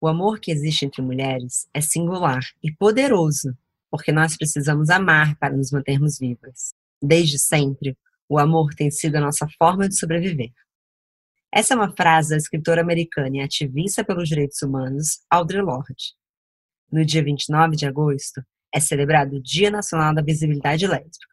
O amor que existe entre mulheres é singular e poderoso, porque nós precisamos amar para nos mantermos vivas. Desde sempre, o amor tem sido a nossa forma de sobreviver. Essa é uma frase da escritora americana e ativista pelos direitos humanos Audre Lorde. No dia 29 de agosto, é celebrado o Dia Nacional da Visibilidade Lésbica.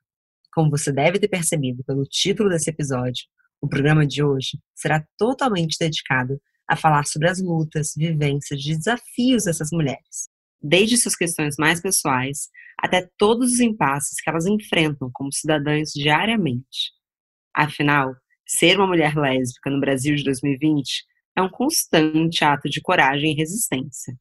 Como você deve ter percebido pelo título desse episódio, o programa de hoje será totalmente dedicado a falar sobre as lutas, vivências desafios dessas mulheres, desde suas questões mais pessoais até todos os impasses que elas enfrentam como cidadãs diariamente. Afinal, ser uma mulher lésbica no Brasil de 2020 é um constante ato de coragem e resistência.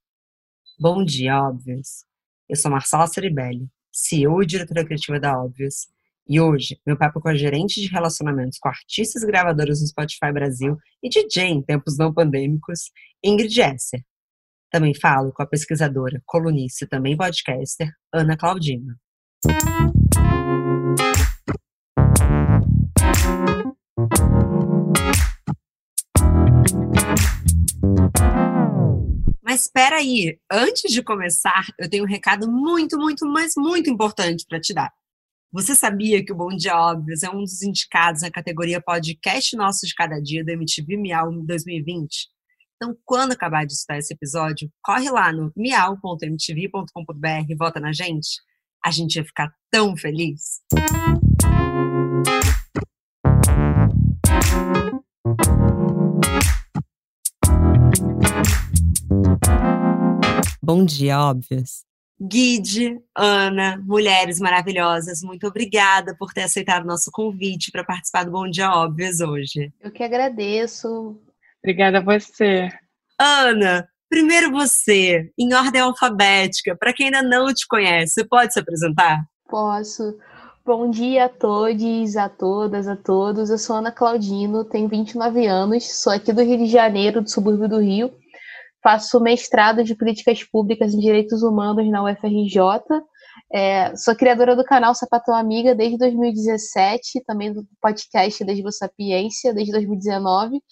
Bom dia, Óbvios! Eu sou Marcela Ceribelli, CEO e diretora criativa da Óbvios, e hoje, meu papo com a gerente de relacionamentos com artistas e gravadoras no Spotify Brasil e DJ em tempos não pandêmicos, Ingrid Esser. Também falo com a pesquisadora, colunista e também podcaster, Ana Claudina. Mas espera aí, antes de começar, eu tenho um recado muito, muito, mas muito importante para te dar. Você sabia que o Bom Dia Óbvios é um dos indicados na categoria Podcast Nosso de Cada Dia do MTV Miau 2020? Então, quando acabar de estudar esse episódio, corre lá no miau.mtv.com.br e vota na gente. A gente ia ficar tão feliz. Bom dia, óbvios. Guide, Ana, mulheres maravilhosas, muito obrigada por ter aceitado o nosso convite para participar do Bom Dia Óbvias hoje. Eu que agradeço. Obrigada a você. Ana, primeiro você, em ordem alfabética, para quem ainda não te conhece, você pode se apresentar? Posso. Bom dia a todos, a todas, a todos. Eu sou Ana Claudino, tenho 29 anos, sou aqui do Rio de Janeiro, do subúrbio do Rio faço mestrado de políticas públicas em direitos humanos na UFRJ. É, sou criadora do canal Sapatão Amiga desde 2017, também do podcast Desde Sapiência desde 2019,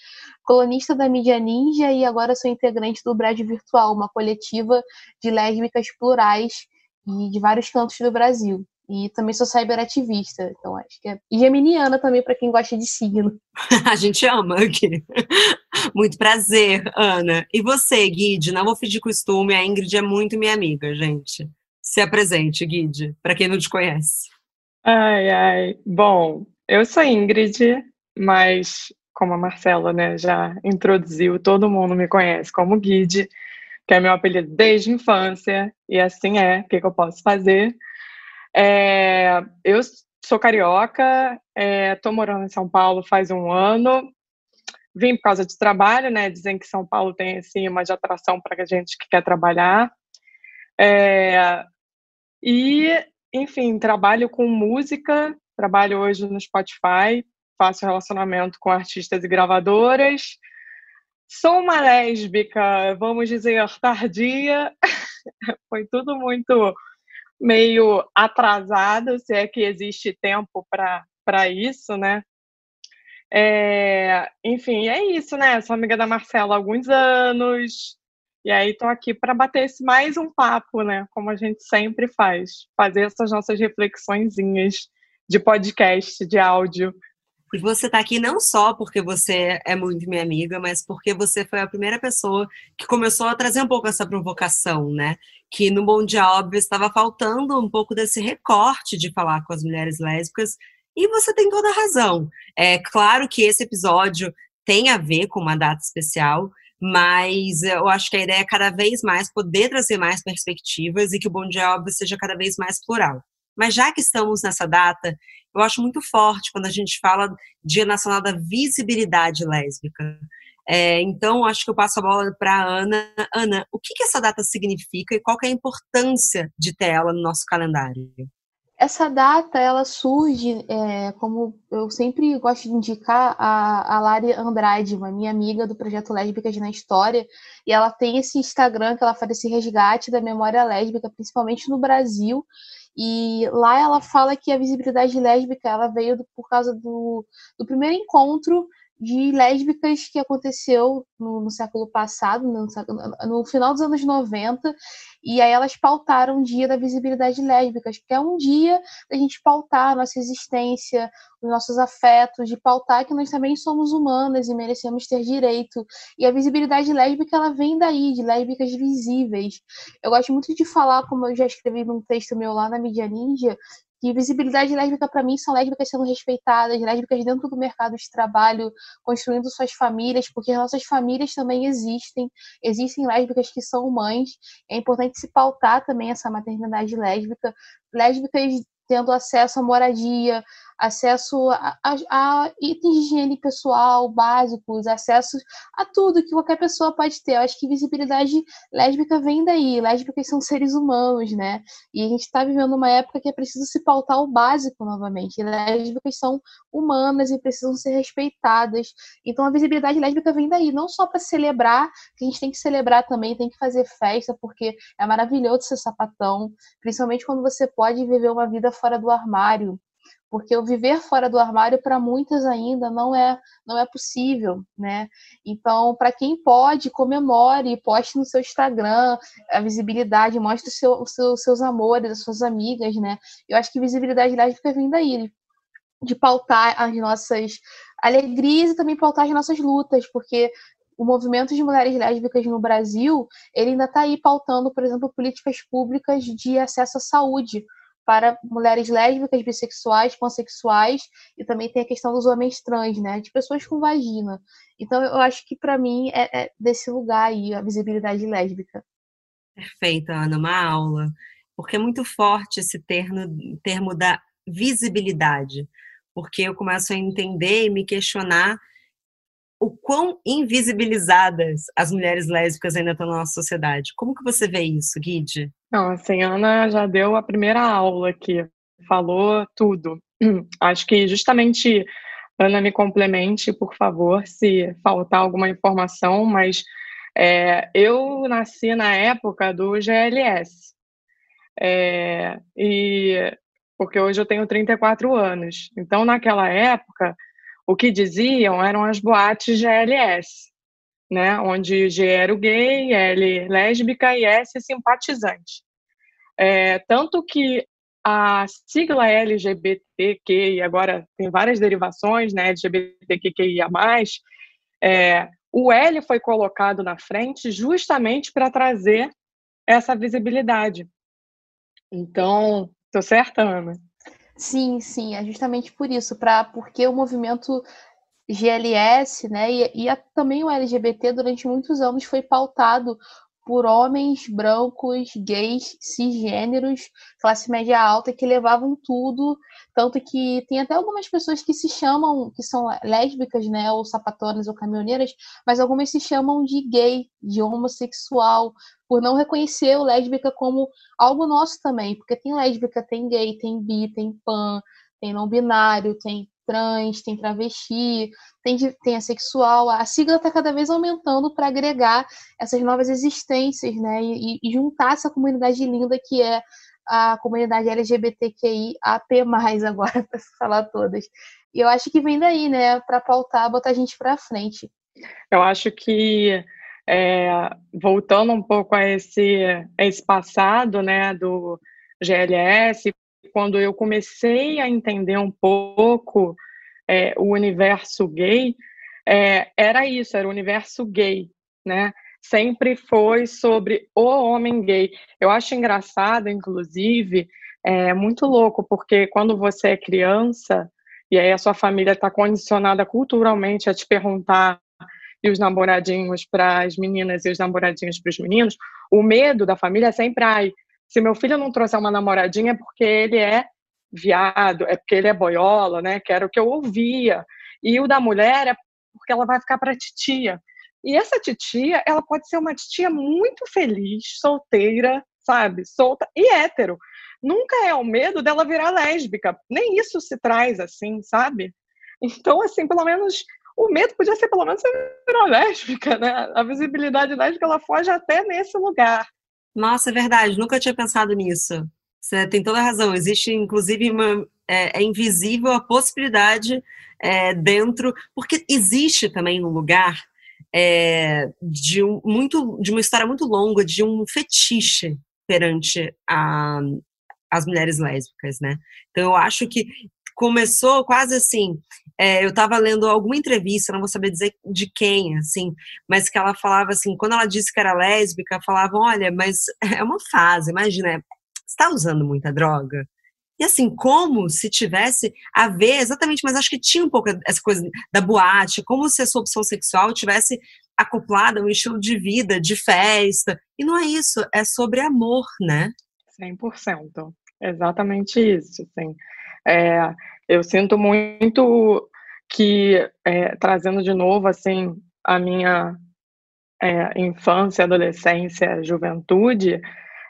colunista da Mídia Ninja e agora sou integrante do Brad Virtual, uma coletiva de lésbicas plurais e de vários cantos do Brasil. E também sou cyberativista, então acho que é. E geminiana também, para quem gosta de signo. a gente ama aqui. Muito prazer, Ana. E você, Guide? Não vou fingir costume, a Ingrid é muito minha amiga, gente. Se apresente, Guide, para quem não te conhece. Ai, ai. Bom, eu sou Ingrid, mas como a Marcela né, já introduziu, todo mundo me conhece como Guide, que é meu apelido desde a infância, e assim é, o que, que eu posso fazer? É, eu sou carioca, estou é, morando em São Paulo faz um ano. Vim por causa de trabalho, né? Dizem que São Paulo tem assim uma de atração para a gente que quer trabalhar. É, e, enfim, trabalho com música, trabalho hoje no Spotify, faço relacionamento com artistas e gravadoras. Sou uma lésbica, vamos dizer, tardia. Foi tudo muito meio atrasado, se é que existe tempo para isso, né? É, enfim, é isso, né? Sou amiga da Marcela há alguns anos, e aí estou aqui para bater esse mais um papo, né? Como a gente sempre faz, fazer essas nossas reflexõezinhas de podcast, de áudio. Você está aqui não só porque você é muito minha amiga, mas porque você foi a primeira pessoa que começou a trazer um pouco essa provocação, né? Que no Bom Dia Óbvio estava faltando um pouco desse recorte de falar com as mulheres lésbicas, e você tem toda a razão. É claro que esse episódio tem a ver com uma data especial, mas eu acho que a ideia é cada vez mais poder trazer mais perspectivas e que o Bom Dia Óbvio seja cada vez mais plural. Mas já que estamos nessa data, eu acho muito forte quando a gente fala Dia Nacional da Visibilidade Lésbica. É, então, acho que eu passo a bola para a Ana. Ana, o que, que essa data significa e qual é a importância de ter ela no nosso calendário? Essa data, ela surge, é, como eu sempre gosto de indicar, a, a Lari Andrade, uma minha amiga do projeto Lésbicas na História, e ela tem esse Instagram que ela faz esse resgate da memória lésbica, principalmente no Brasil, e lá ela fala que a visibilidade lésbica ela veio do, por causa do, do primeiro encontro de lésbicas que aconteceu no, no século passado, no, no, final dos anos 90, e aí elas pautaram o Dia da Visibilidade Lésbicas, que é um dia da gente pautar a nossa existência, os nossos afetos, de pautar que nós também somos humanas e merecemos ter direito. E a visibilidade lésbica, ela vem daí, de lésbicas visíveis. Eu gosto muito de falar, como eu já escrevi num texto meu lá na Mídia Ninja, que visibilidade lésbica para mim são lésbicas sendo respeitadas, lésbicas dentro do mercado de trabalho, construindo suas famílias, porque as nossas famílias também existem, existem lésbicas que são mães, é importante se pautar também essa maternidade lésbica, lésbicas tendo acesso à moradia, acesso a, a, a, itens de higiene pessoal básicos, acesso a tudo que qualquer pessoa pode ter. Eu acho que visibilidade lésbica vem daí. Lésbicas são seres humanos, né? E a gente está vivendo uma época que é preciso se pautar o básico novamente. Lésbicas são humanas e precisam ser respeitadas. Então a visibilidade lésbica vem daí, não só para celebrar, que a gente tem que celebrar também, tem que fazer festa, porque é maravilhoso ser sapatão, principalmente quando você pode viver uma vida fora do armário porque o viver fora do armário para muitas ainda não é não é possível, né? Então, para quem pode, comemore, poste no seu Instagram a visibilidade, mostre os seu, seu, seus amores, as suas amigas, né? Eu acho que visibilidade lésbica vem daí, de pautar as nossas alegrias e também pautar as nossas lutas, porque o movimento de mulheres lésbicas no Brasil, ele ainda está aí pautando, por exemplo, políticas públicas de acesso à saúde, para mulheres lésbicas, bissexuais, pansexuais e também tem a questão dos homens trans, né, de pessoas com vagina. Então eu acho que para mim é, é, desse lugar aí a visibilidade lésbica. Perfeito, Ana, uma aula, porque é muito forte esse termo, termo da visibilidade, porque eu começo a entender e me questionar o quão invisibilizadas as mulheres lésbicas ainda estão na nossa sociedade. Como que você vê isso, Guide? Assim, a Ana já deu a primeira aula aqui, falou tudo. Acho que justamente, Ana, me complemente, por favor, se faltar alguma informação, mas é, eu nasci na época do GLS. É, e porque hoje eu tenho 34 anos. Então, naquela época, o que diziam eram as boates GLS, né? Onde G era o gay, L lésbica e S simpatizante. É, tanto que a sigla LGBTQ, e agora tem várias derivações, né? LGBTQIA+, é, o L foi colocado na frente justamente para trazer essa visibilidade. Então, tô certa, Ana? Sim, sim, é justamente por isso, para porque o movimento GLS, né, e, e a, também o LGBT durante muitos anos foi pautado por homens brancos, gays, cisgêneros, classe média alta, que levavam tudo. Tanto que tem até algumas pessoas que se chamam, que são lésbicas, né, ou sapatonas ou caminhoneiras, mas algumas se chamam de gay, de homossexual, por não reconhecer o lésbica como algo nosso também. Porque tem lésbica, tem gay, tem bi, tem pan, tem não binário, tem trans, tem travesti, tem, tem assexual. A sigla está cada vez aumentando para agregar essas novas existências, né? E, e, juntar essa comunidade linda que é a comunidade LGBTQI agora, para falar todas. E eu acho que vem daí, né? Para pautar, botar a gente para frente. Eu acho que é, voltando um pouco a esse, a esse passado, né, do GLS, quando eu comecei a entender um pouco é, o universo gay, é, era isso, era o universo gay, né? Sempre foi sobre o homem gay. Eu acho engraçado, inclusive, é muito louco, porque quando você é criança, e aí a sua família está condicionada culturalmente a te perguntar e os namoradinhos para as meninas e os namoradinhos para os meninos, o medo da família é sempre, ai, se meu filho não trouxer uma namoradinha é porque ele é viado, é porque ele é boiola, né? Que era o que eu ouvia. E o da mulher é porque ela vai ficar para titia. E essa titia, ela pode ser uma titia muito feliz, solteira, sabe? Solta e hétero. Nunca é o medo dela virar lésbica. Nem isso se traz assim, sabe? Então, assim, pelo menos o medo podia ser pelo menos virar lésbica, né? A visibilidade lésbica ela foge até nesse lugar. Nossa, é verdade, nunca tinha pensado nisso. Você tem toda a razão. Existe, inclusive, uma, é, é invisível a possibilidade é, dentro, porque existe também no lugar é, de, um, muito, de uma história muito longa de um fetiche perante a, as mulheres lésbicas, né? Então eu acho que começou quase assim. É, eu estava lendo alguma entrevista, não vou saber dizer de quem, assim, mas que ela falava assim, quando ela disse que era lésbica, falavam, olha, mas é uma fase, imagina, está usando muita droga? E assim, como se tivesse a ver, exatamente, mas acho que tinha um pouco essa coisa da boate, como se a sua opção sexual tivesse acoplada a um estilo de vida, de festa. E não é isso, é sobre amor, né? 100%. Exatamente isso, assim. É, eu sinto muito que, é, trazendo de novo, assim, a minha é, infância, adolescência, juventude,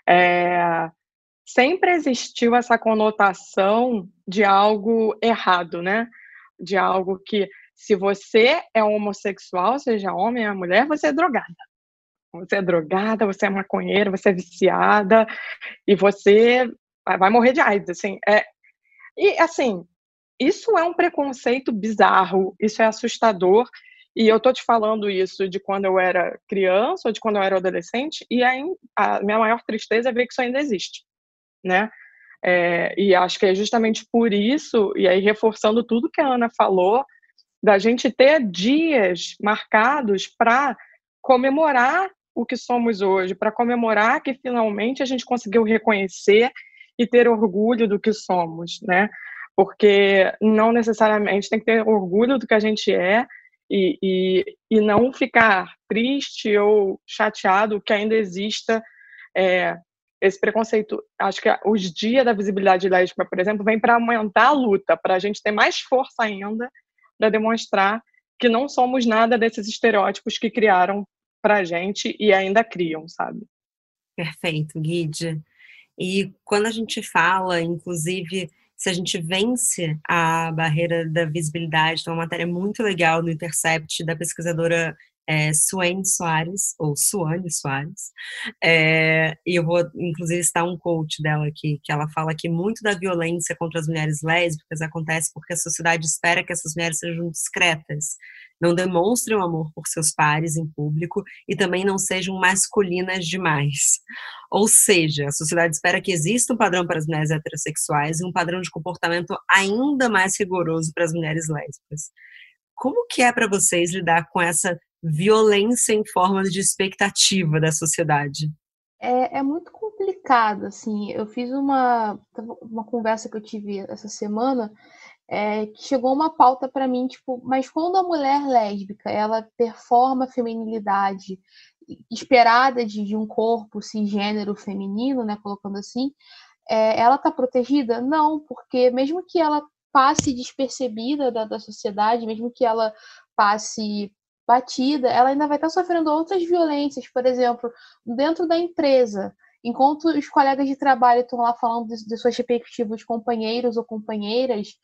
é, sempre existiu essa conotação de algo errado, né? De algo que, se você é homossexual, seja homem ou mulher, você é drogada. Você é drogada, você é maconheira, você é viciada e você vai morrer de AIDS, assim. É, e, assim, isso é um preconceito bizarro, isso é assustador. E eu tô te falando isso de quando eu era criança ou de quando eu era adolescente, e a, a minha maior tristeza é ver que isso ainda existe né? É, e acho que é justamente por isso, e aí reforçando tudo que a Ana falou, da gente ter dias marcados para comemorar o que somos hoje, para comemorar que finalmente a gente conseguiu reconhecer e ter orgulho do que somos, né? Porque não necessariamente tem que ter orgulho do que a gente é e, e, e não ficar triste ou chateado que ainda exista é, esse preconceito, acho que os dias da visibilidade lésbica, por exemplo, vem para aumentar a luta, para a gente ter mais força ainda para demonstrar que não somos nada desses estereótipos que criaram para a gente e ainda criam, sabe? Perfeito, Guide. E quando a gente fala, inclusive, se a gente vence a barreira da visibilidade, tem uma matéria muito legal no Intercept da pesquisadora é, Suane Soares, ou Suane Soares, é, e eu vou, inclusive, estar um coach dela aqui, que ela fala que muito da violência contra as mulheres lésbicas acontece porque a sociedade espera que essas mulheres sejam discretas, não demonstrem amor por seus pares em público e também não sejam masculinas demais. Ou seja, a sociedade espera que exista um padrão para as mulheres heterossexuais e um padrão de comportamento ainda mais rigoroso para as mulheres lésbicas. Como que é para vocês lidar com essa violência em forma de expectativa da sociedade? É, é, muito complicado, assim. Eu fiz uma, uma conversa que eu tive essa semana é, que chegou uma pauta para mim, tipo, mas quando a mulher lésbica ela performa a feminilidade esperada de, de um corpo cisgênero feminino, né, colocando assim, é, ela está protegida? Não, porque mesmo que ela passe despercebida da, da sociedade, mesmo que ela passe batida, ela ainda vai estar sofrendo outras violências, por exemplo, dentro da empresa. Enquanto os colegas de trabalho estão lá falando de, de seus respectivos companheiros ou companheiras,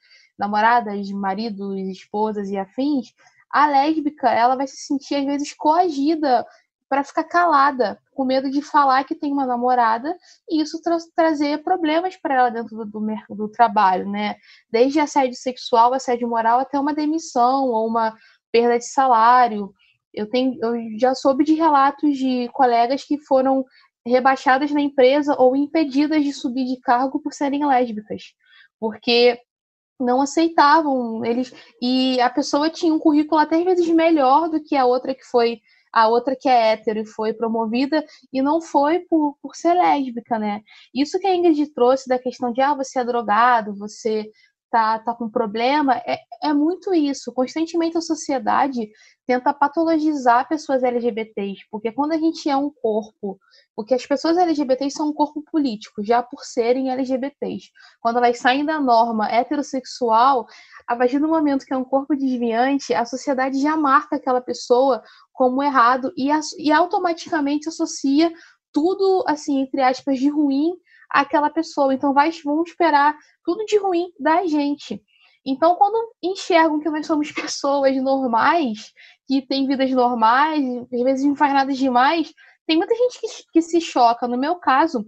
namoradas, maridos, esposas e afins, a lésbica ela vai se sentir às vezes coagida para ficar calada, com medo de falar que tem uma namorada e isso tra trazer problemas para ela dentro do, do, do, trabalho, né? Desde assédio sexual, assédio moral, até uma demissão ou uma perda de salário. Eu, tenho, eu já soube de relatos de colegas que foram rebaixadas na empresa ou impedidas de subir de cargo por serem lésbicas, porque não aceitavam eles e a pessoa tinha um currículo até às vezes melhor do que a outra que foi a outra que é hétero e foi promovida e não foi por, por ser lésbica, né? Isso que a Ingrid trouxe da questão de ah, você é drogado, você tá, tá com problema, é, é muito isso. Constantemente a sociedade tenta patologizar pessoas LGBTs, porque quando a gente é um corpo, porque as pessoas LGBTs são um corpo político, já por serem LGBTs. Quando elas saem da norma heterossexual, a partir do momento que é um corpo desviante, a sociedade já marca aquela pessoa como errado e, e automaticamente associa tudo, assim, entre aspas, de ruim àquela pessoa. Então, vai, vamos esperar tudo de ruim da gente. Então, quando enxergam que nós somos pessoas normais, que têm vidas normais, às vezes não faz nada demais, tem muita gente que, que se choca. No meu caso,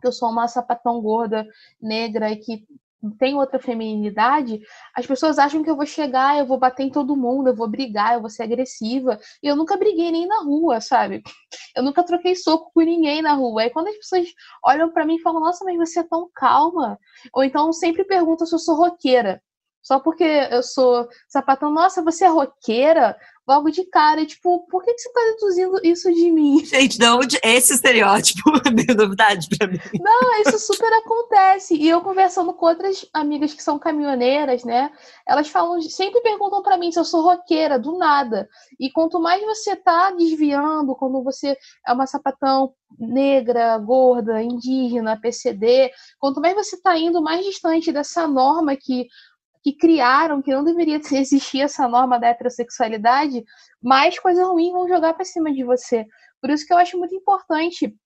que eu sou uma sapatão gorda, negra que tem outra feminilidade, as pessoas acham que eu vou chegar, eu vou bater em todo mundo, eu vou brigar, eu vou ser agressiva. E eu nunca briguei nem na rua, sabe? Eu nunca troquei soco com ninguém na rua. Aí quando as pessoas olham para mim e falam, nossa, mas você é tão calma. Ou então sempre perguntam se eu sou roqueira. Só porque eu sou sapatão, nossa, você é roqueira? logo de cara. Tipo, por que, que você tá deduzindo isso de mim? Gente, não, esse estereótipo é meio novidade pra mim. Não, isso super acontece. E eu conversando com outras amigas que são caminhoneiras, né? Elas falam, sempre perguntam para mim se eu sou roqueira, do nada. E quanto mais você tá desviando, quando você é uma sapatão negra, gorda, indígena, PCD, quanto mais você tá indo mais distante dessa norma que que criaram que não deveria existir essa norma da heterossexualidade, mais coisas ruins vão jogar para cima de você. Por isso que eu acho muito importante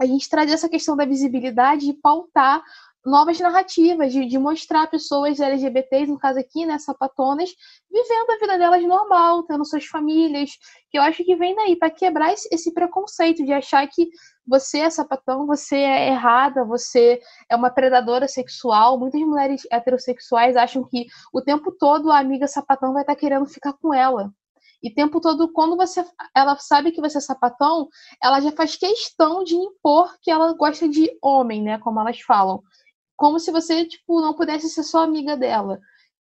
a gente trazer essa questão da visibilidade e pautar novas narrativas, de, de, mostrar pessoas LGBTs, no caso aqui, né, sapatonas, vivendo a vida delas normal, tendo suas famílias, que eu acho que vem daí, para quebrar esse, esse, preconceito de achar que você é sapatão, você é errada, você é uma predadora sexual. Muitas mulheres heterossexuais acham que o tempo todo a amiga sapatão vai estar tá querendo ficar com ela. E tempo todo, quando você, ela sabe que você é sapatão, ela já faz questão de impor que ela gosta de homem, né? Como elas falam como se você, tipo, não pudesse ser só amiga dela.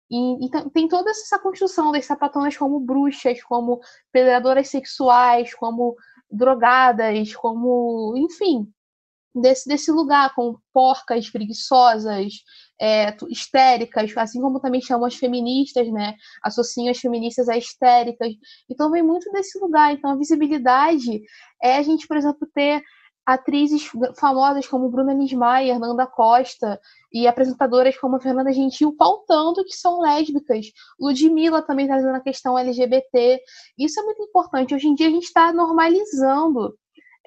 E, e tem toda essa construção das sapatonas como bruxas, como predadoras sexuais, como drogadas, como, enfim, desse, desse lugar, como porcas, preguiçosas, é, histéricas, assim como também chamam as feministas, né? Associam as feministas a histéricas. Então vem muito desse lugar. Então a visibilidade é a gente, por exemplo, ter atrizes famosas como Bruna Nismayer, Nanda Costa e apresentadoras como Fernanda Gentil pautando que são lésbicas. Ludmilla também trazendo a questão LGBT. Isso é muito importante. Hoje em dia a gente está normalizando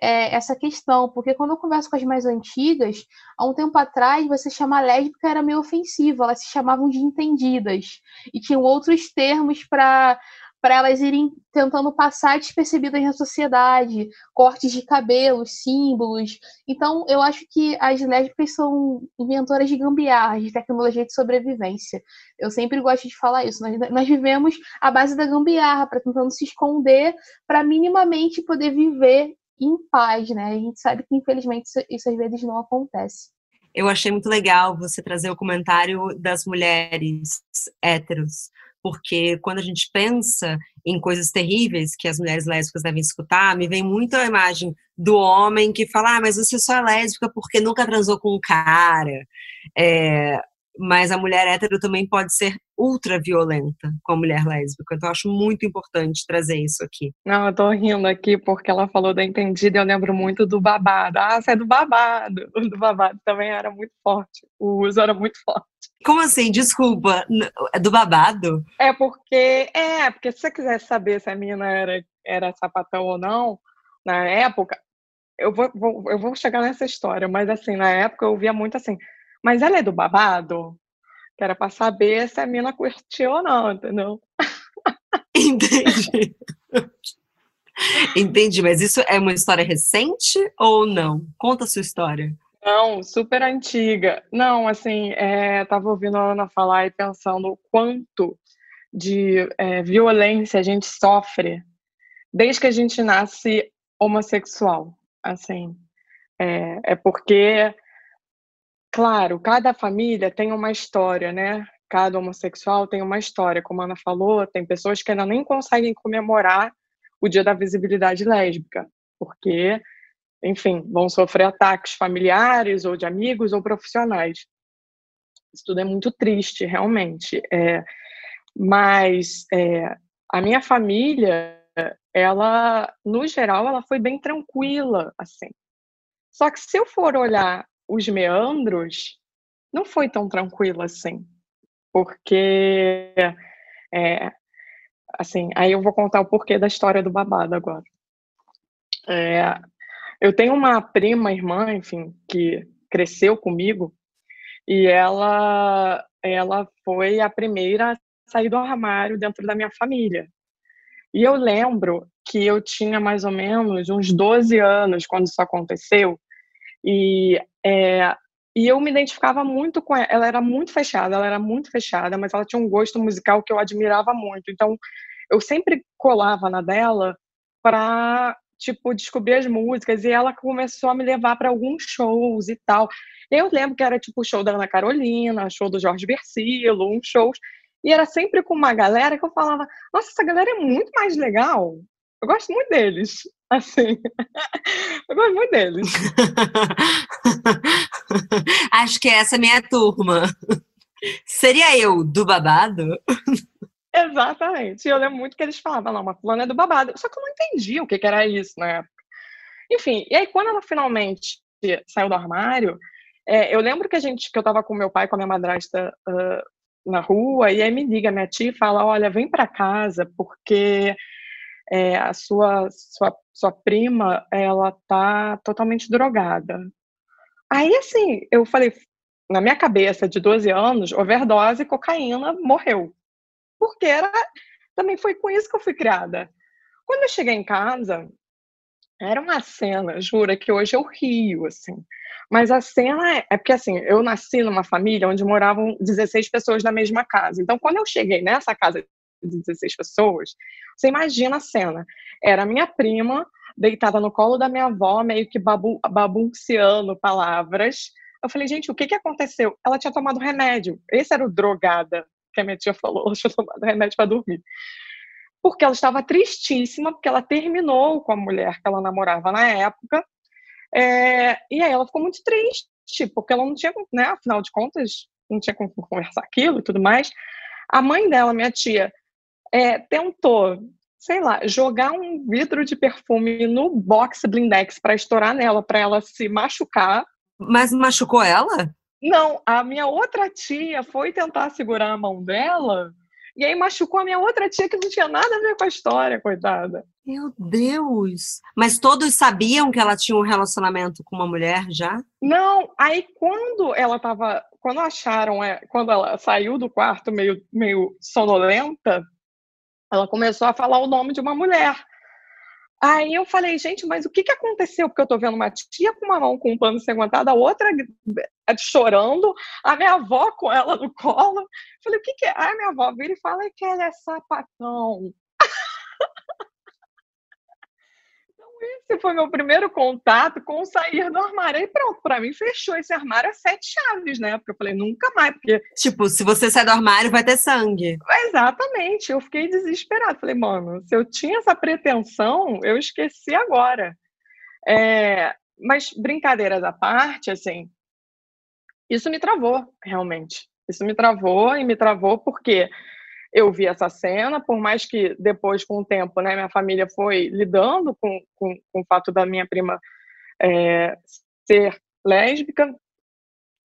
é, essa questão, porque quando eu converso com as mais antigas, há um tempo atrás, você chamar lésbica era meio ofensivo, elas se chamavam de entendidas e tinham outros termos para para elas irem tentando passar despercebidas na sociedade, cortes de cabelos, símbolos. Então, eu acho que as lésbicas são inventoras de gambiarras, de tecnologia de sobrevivência. Eu sempre gosto de falar isso. Nós, nós vivemos à base da gambiarra, para tentando se esconder, para minimamente poder viver em paz, né? A gente sabe que, infelizmente, isso, isso às vezes não acontece. Eu achei muito legal você trazer o comentário das mulheres héteros, porque quando a gente pensa em coisas terríveis que as mulheres lésbicas devem escutar, me vem muito a imagem do homem que fala, ah, mas você só é lésbica porque nunca transou com um cara. É, mas a mulher hétero também pode ser ultra violenta com a mulher lésbica. Então, acho muito importante trazer isso aqui. Não, eu tô rindo aqui porque ela falou da entendida e eu lembro muito do babado. Ah, você é do babado. O do babado também era muito forte. O uso era muito forte. Como assim? Desculpa. É do babado? É porque, é, porque se você quiser saber se a menina era, era sapatão ou não, na época, eu vou, vou, eu vou chegar nessa história, mas assim, na época eu via muito assim, mas ela é do babado? Que era pra saber se a mina curtiu ou não, entendeu? Entendi. Entendi, mas isso é uma história recente ou não? Conta a sua história. Não, super antiga. Não, assim, é, ouvindo a Ana falar e pensando o quanto de é, violência a gente sofre desde que a gente nasce homossexual. Assim, é, é porque Claro, cada família tem uma história, né? Cada homossexual tem uma história. Como a Ana falou, tem pessoas que ainda nem conseguem comemorar o dia da visibilidade lésbica, porque, enfim, vão sofrer ataques familiares ou de amigos ou profissionais. Isso tudo é muito triste, realmente. É, mas é, a minha família, ela, no geral, ela foi bem tranquila, assim. Só que se eu for olhar os meandros, não foi tão tranquilo assim, porque é, assim, aí eu vou contar o porquê da história do babado agora. É, eu tenho uma prima, irmã, enfim, que cresceu comigo e ela ela foi a primeira a sair do armário dentro da minha família. E eu lembro que eu tinha mais ou menos uns 12 anos quando isso aconteceu, E, é, e eu me identificava muito com ela. Ela era muito fechada, ela era muito fechada, mas ela tinha um gosto musical que eu admirava muito. Então, eu sempre colava na dela para tipo descobrir as músicas e ela começou a me levar para alguns shows e tal. Eu lembro que era tipo o show da Ana Carolina, show do Jorge Versilo, uns shows e era sempre com uma galera que eu falava: "Nossa, essa galera é muito mais legal. Eu gosto muito deles". Assim. eu gosto muito deles. Acho que essa é a minha turma. Seria eu do babado? Exatamente. E eu lembro muito que eles falavam, uma fulana é do babado. Só que eu não entendi o que, que era isso na época. Enfim, e aí quando ela finalmente saiu do armário, é, eu lembro que a gente, que eu tava com meu pai, com a minha madrasta uh, na rua, e aí me liga minha tia e fala, olha, vem para casa, porque é, a sua, sua, sua prima, ela tá totalmente drogada. Aí, assim, eu falei, na minha cabeça de 12 anos, overdose, cocaína, morreu porque era também foi com isso que eu fui criada. Quando eu cheguei em casa, era uma cena, jura, que hoje eu rio, assim. Mas a cena é, é porque, assim, eu nasci numa família onde moravam 16 pessoas na mesma casa. Então, quando eu cheguei nessa casa de 16 pessoas, você imagina a cena. Era a minha prima deitada no colo da minha avó, meio que babu, babunciando palavras. Eu falei, gente, o que, que aconteceu? Ela tinha tomado remédio. Esse era o drogada que a minha tia falou, ela tinha tomado remédio para dormir. Porque ela estava tristíssima, porque ela terminou com a mulher que ela namorava na época. É, e aí ela ficou muito triste, porque ela não tinha, né, afinal de contas, não tinha como conversar aquilo e tudo mais. A mãe dela, minha tia, é, tentou, sei lá, jogar um vidro de perfume no box blindex para estourar nela, para ela se machucar. Mas machucou ela? Não, a minha outra tia foi tentar segurar a mão dela e aí machucou a minha outra tia que não tinha nada a ver com a história, coitada. Meu Deus! Mas todos sabiam que ela tinha um relacionamento com uma mulher já? Não, aí quando ela tava. Quando acharam, é, quando ela saiu do quarto meio, meio sonolenta, ela começou a falar o nome de uma mulher. Aí eu falei, gente, mas o que, que aconteceu? Porque eu tô vendo uma tia com uma mão com um pano ensanguentado, a outra eh, chorando, a minha avó com ela no colo. Falei, o que, que é? Aí minha avó vira e fala que ela é sapatão. esse foi meu primeiro contato com o sair do armário. E pronto, para mim fechou esse armário a sete chaves, né? Porque eu falei, nunca mais. Porque... Tipo, se você sair do armário, vai ter sangue. Exatamente. Eu fiquei desesperada. Falei, mano, se eu tinha essa pretensão, eu esqueci agora. É... Mas, brincadeiras à parte, assim, isso me travou, realmente. Isso me travou e me travou porque eu vi essa cena, por mais que depois, com o tempo, né, minha família foi lidando com, com, com o fato da minha prima é, ser lésbica,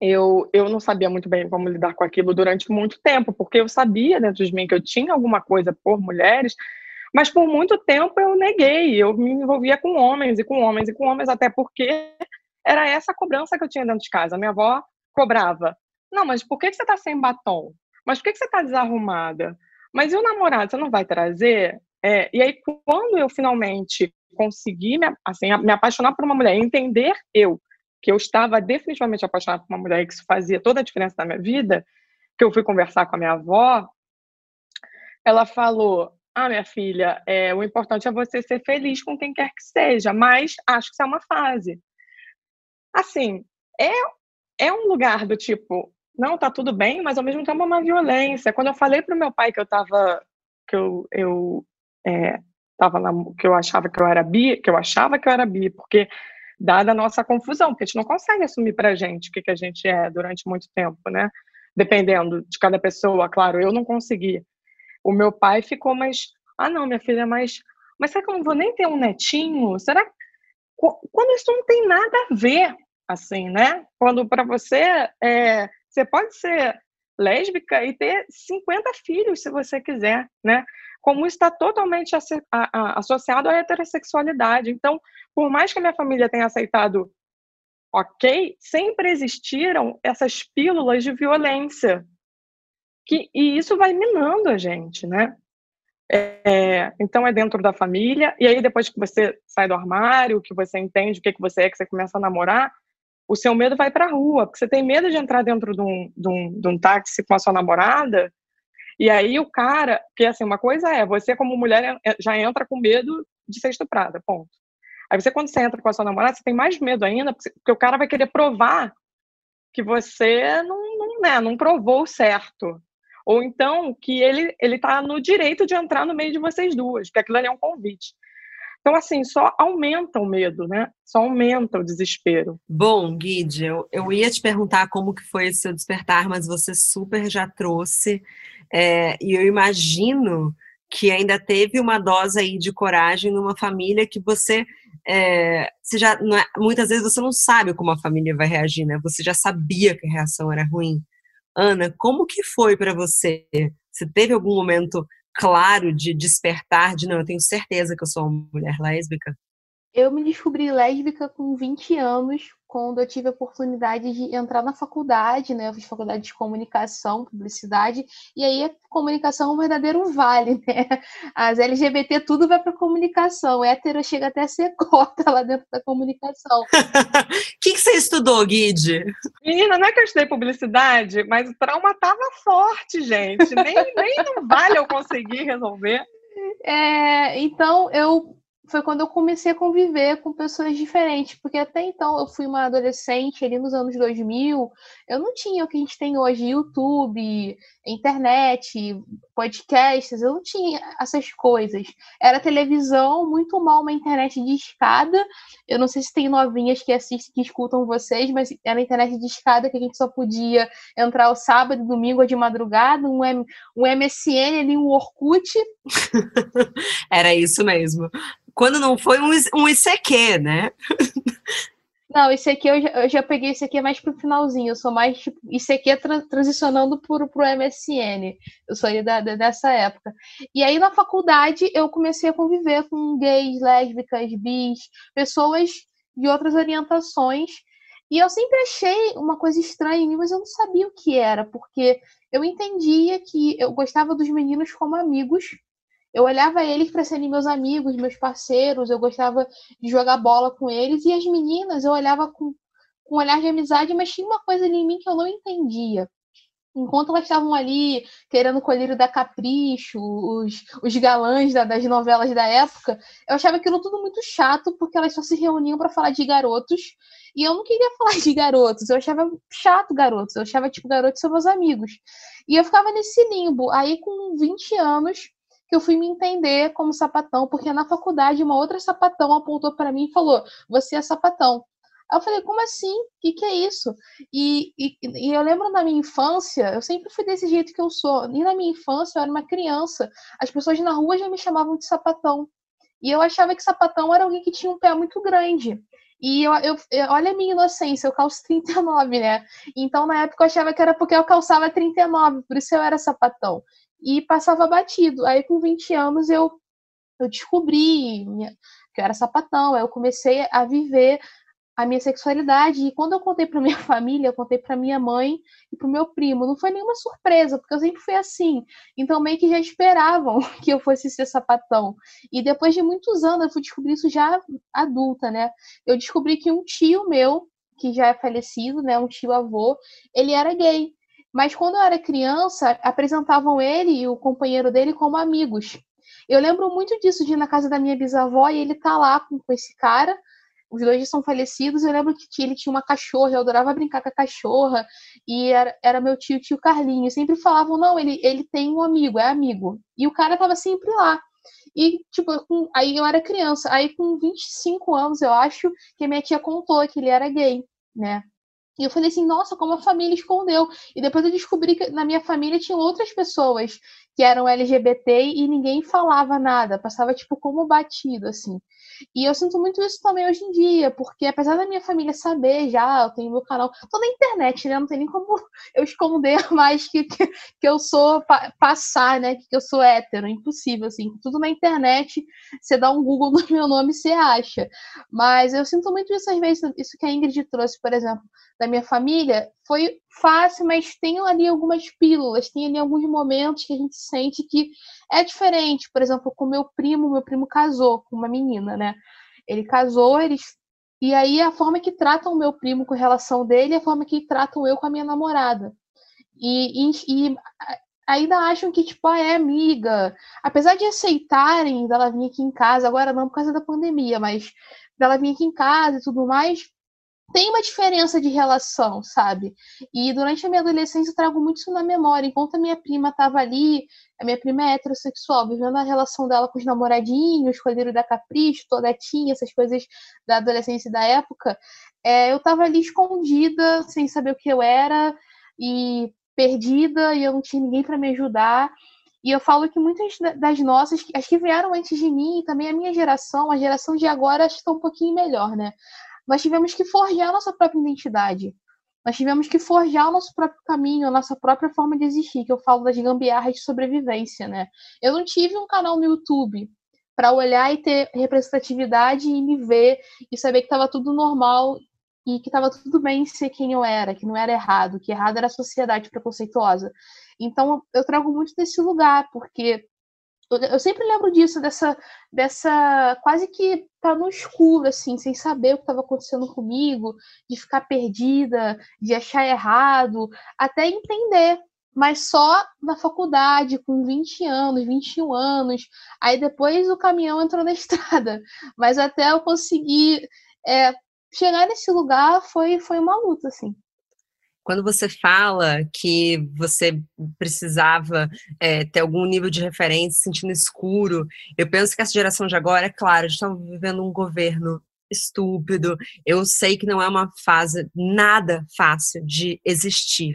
eu, eu não sabia muito bem como lidar com aquilo durante muito tempo, porque eu sabia dentro de mim que eu tinha alguma coisa por mulheres, mas por muito tempo eu neguei, eu me envolvia com homens e com homens e com homens, até porque era essa cobrança que eu tinha dentro de casa. Minha avó cobrava: Não, mas por que você está sem batom? Mas por que, que você está desarrumada? Mas e o namorado, você não vai trazer? É, e aí, quando eu finalmente consegui me, assim, me apaixonar por uma mulher, entender eu, que eu estava definitivamente apaixonada por uma mulher e que isso fazia toda a diferença na minha vida, que eu fui conversar com a minha avó, ela falou: Ah, minha filha, é, o importante é você ser feliz com quem quer que seja, mas acho que isso é uma fase. Assim, é, é um lugar do tipo, não, tá tudo bem, mas ao mesmo tempo é uma violência. Quando eu falei pro meu pai que eu tava, que eu, eu é, tava na, que eu achava que eu era bi, que eu achava que eu era bi, porque dada a nossa confusão, porque a gente não consegue assumir pra gente o que, que a gente é durante muito tempo, né? Dependendo de cada pessoa, claro, eu não consegui. O meu pai ficou, mas, ah não, minha filha, mas, mas será que eu não vou nem ter um netinho? Será que quando isso não tem nada a ver, assim, né? Quando para você é, você pode ser lésbica e ter 50 filhos, se você quiser, né? Como isso está totalmente associado à heterossexualidade. Então, por mais que a minha família tenha aceitado ok, sempre existiram essas pílulas de violência. Que, e isso vai minando a gente, né? É, então é dentro da família, e aí depois que você sai do armário, que você entende o que, que você é, que você começa a namorar, o seu medo vai para a rua, porque você tem medo de entrar dentro de um, de, um, de um táxi com a sua namorada, e aí o cara, porque assim, uma coisa é, você como mulher já entra com medo de ser estuprada, ponto. Aí você, quando você entra com a sua namorada, você tem mais medo ainda, porque o cara vai querer provar que você não, não, né, não provou certo. Ou então que ele ele tá no direito de entrar no meio de vocês duas, que aquilo ali é um convite. Então, assim, só aumenta o medo, né? Só aumenta o desespero. Bom, Guide, eu, eu ia te perguntar como que foi esse seu despertar, mas você super já trouxe. É, e eu imagino que ainda teve uma dose aí de coragem numa família que você, é, você já, é, muitas vezes você não sabe como a família vai reagir, né? Você já sabia que a reação era ruim. Ana, como que foi para você? Você teve algum momento claro de despertar de não, eu tenho certeza que eu sou uma mulher lésbica? Eu me descobri lésbica com 20 anos, quando eu tive a oportunidade de entrar na faculdade, né? Eu fiz faculdade de comunicação, publicidade, e aí a comunicação é um verdadeiro vale, né? As LGBT tudo vai para comunicação, hétero chega até a ser cota lá dentro da comunicação. O que, que você estudou, Guide? Menina, não é que eu estudei publicidade, mas o trauma tava forte, gente. Nem, nem não vale eu conseguir resolver. É, então, eu foi quando eu comecei a conviver com pessoas diferentes, porque até então eu fui uma adolescente ali nos anos 2000, eu não tinha o que a gente tem hoje, YouTube, internet, podcasts, eu não tinha essas coisas. Era televisão, muito mal uma internet de escada. Eu não sei se tem novinhas que assistem, que escutam vocês, mas era internet de escada que a gente só podia entrar o sábado, domingo ou de madrugada, um, M um MSN ali, um Orkut. era isso mesmo quando não foi um, um ICQ, né? Não, esse aqui eu já, eu já peguei esse aqui mais pro finalzinho. Eu sou mais tipo ICQ tra transicionando pro, pro MSN. Eu sou ali da, da, dessa época. E aí na faculdade eu comecei a conviver com gays, lésbicas, bis, pessoas de outras orientações. E eu sempre achei uma coisa estranha em mim, mas eu não sabia o que era, porque eu entendia que eu gostava dos meninos como amigos, eu olhava eles para serem meus amigos, meus parceiros, eu gostava de jogar bola com eles, e as meninas eu olhava com, com um olhar de amizade, mas tinha uma coisa ali em mim que eu não entendia. Enquanto elas estavam ali querendo o colírio da Capricho, os, os galãs da, das novelas da época, eu achava aquilo tudo muito chato, porque elas só se reuniam para falar de garotos, e eu não queria falar de garotos, eu achava chato garotos, eu achava tipo garotos são meus amigos. E eu ficava nesse limbo. Aí com 20 anos, que eu fui me entender como sapatão, porque na faculdade uma outra sapatão apontou para mim e falou: Você é sapatão. Eu falei, como assim? O que, que é isso? E, e, e, eu lembro na minha infância, eu sempre fui desse jeito que eu sou. E na minha infância eu era uma criança. As pessoas na rua já me chamavam de sapatão. E eu achava que sapatão era alguém que tinha um pé muito grande. E eu, eu, eu, olha a minha inocência, eu calço 39, né? Então na época eu achava que era porque eu calçava 39, por isso eu era sapatão e passava batido. Aí com 20 anos eu, eu descobri minha, que eu era sapatão, aí eu comecei a viver a minha sexualidade. E quando eu contei para minha família, eu contei para minha mãe e para o meu primo. Não foi nenhuma surpresa, porque eu sempre fui assim. Então meio que já esperavam que eu fosse ser sapatão. E depois de muitos anos, eu fui descobrir isso já adulta, né? Eu descobri que um tio meu, que já é falecido, né, um tio avô, ele era gay. Mas quando eu era criança, apresentavam ele e o companheiro dele como amigos. Eu lembro muito disso de ir na casa da minha bisavó e ele tá lá com, com esse cara. Os dois já são falecidos. Eu lembro que ele tinha uma cachorra, eu adorava brincar com a cachorra. E era, era meu tio, tio Carlinhos. Sempre falavam: não, ele, ele tem um amigo, é amigo. E o cara tava sempre lá. E, tipo, com, aí eu era criança. Aí, com 25 anos, eu acho, que minha tia contou que ele era gay, né? E eu falei assim, nossa, como a família escondeu. E depois eu descobri que na minha família tinha outras pessoas que eram LGBT e ninguém falava nada, passava tipo como batido, assim. E eu sinto muito isso também hoje em dia, porque apesar da minha família saber já, eu tenho meu canal, tô na internet, né? Não tem nem como eu esconder mais que, que, que eu sou, pa, passar, né? Que eu sou hétero, impossível, assim. Tudo na internet, você dá um Google no meu nome, você acha. Mas eu sinto muito isso às vezes, isso que a Ingrid trouxe, por exemplo, da minha família, foi fácil, mas tem ali algumas pílulas, tem ali alguns momentos que a gente sente que é diferente. Por exemplo, com meu primo, meu primo casou com uma menina, né? Ele casou, eles E aí a forma que tratam o meu primo com relação dele é a forma que tratam eu com a minha namorada. E, e, e ainda acham que, tipo, ah, é amiga. Apesar de aceitarem dela vir aqui em casa, agora não por causa da pandemia, mas dela vir aqui em casa e tudo mais, tem uma diferença de relação, sabe? E durante a minha adolescência eu trago muito isso na memória. Enquanto a minha prima estava ali, a minha prima é heterossexual, vivendo a relação dela com os namoradinhos, Colírio da Capricho, Todetinha, essas coisas da adolescência da época, é, eu estava ali escondida, sem saber o que eu era, e perdida e eu não tinha ninguém para me ajudar. E eu falo que muitas das nossas, as que vieram antes de mim, e também a minha geração, a geração de agora, acho que está um pouquinho melhor, né? Nós tivemos que forjar a nossa própria identidade. Nós tivemos que forjar o nosso próprio caminho, a nossa própria forma de existir, que eu falo das gambiarras de sobrevivência, né? Eu não tive um canal no YouTube para olhar e ter representatividade e me ver e saber que estava tudo normal e que estava tudo bem ser quem eu era, que não era errado, que errado era a sociedade preconceituosa. Então eu trago muito desse lugar, porque eu sempre lembro disso, dessa, dessa quase que tá no escuro, assim, sem saber o que estava acontecendo comigo, de ficar perdida, de achar errado, até entender, mas só na faculdade, com 20 anos, 21 anos. Aí depois o caminhão entrou na estrada, mas até eu conseguir é, chegar nesse lugar foi, foi uma luta, assim. Quando você fala que você precisava é, ter algum nível de referência, sentindo escuro, eu penso que essa geração de agora, é claro, a gente está vivendo um governo estúpido. Eu sei que não é uma fase nada fácil de existir,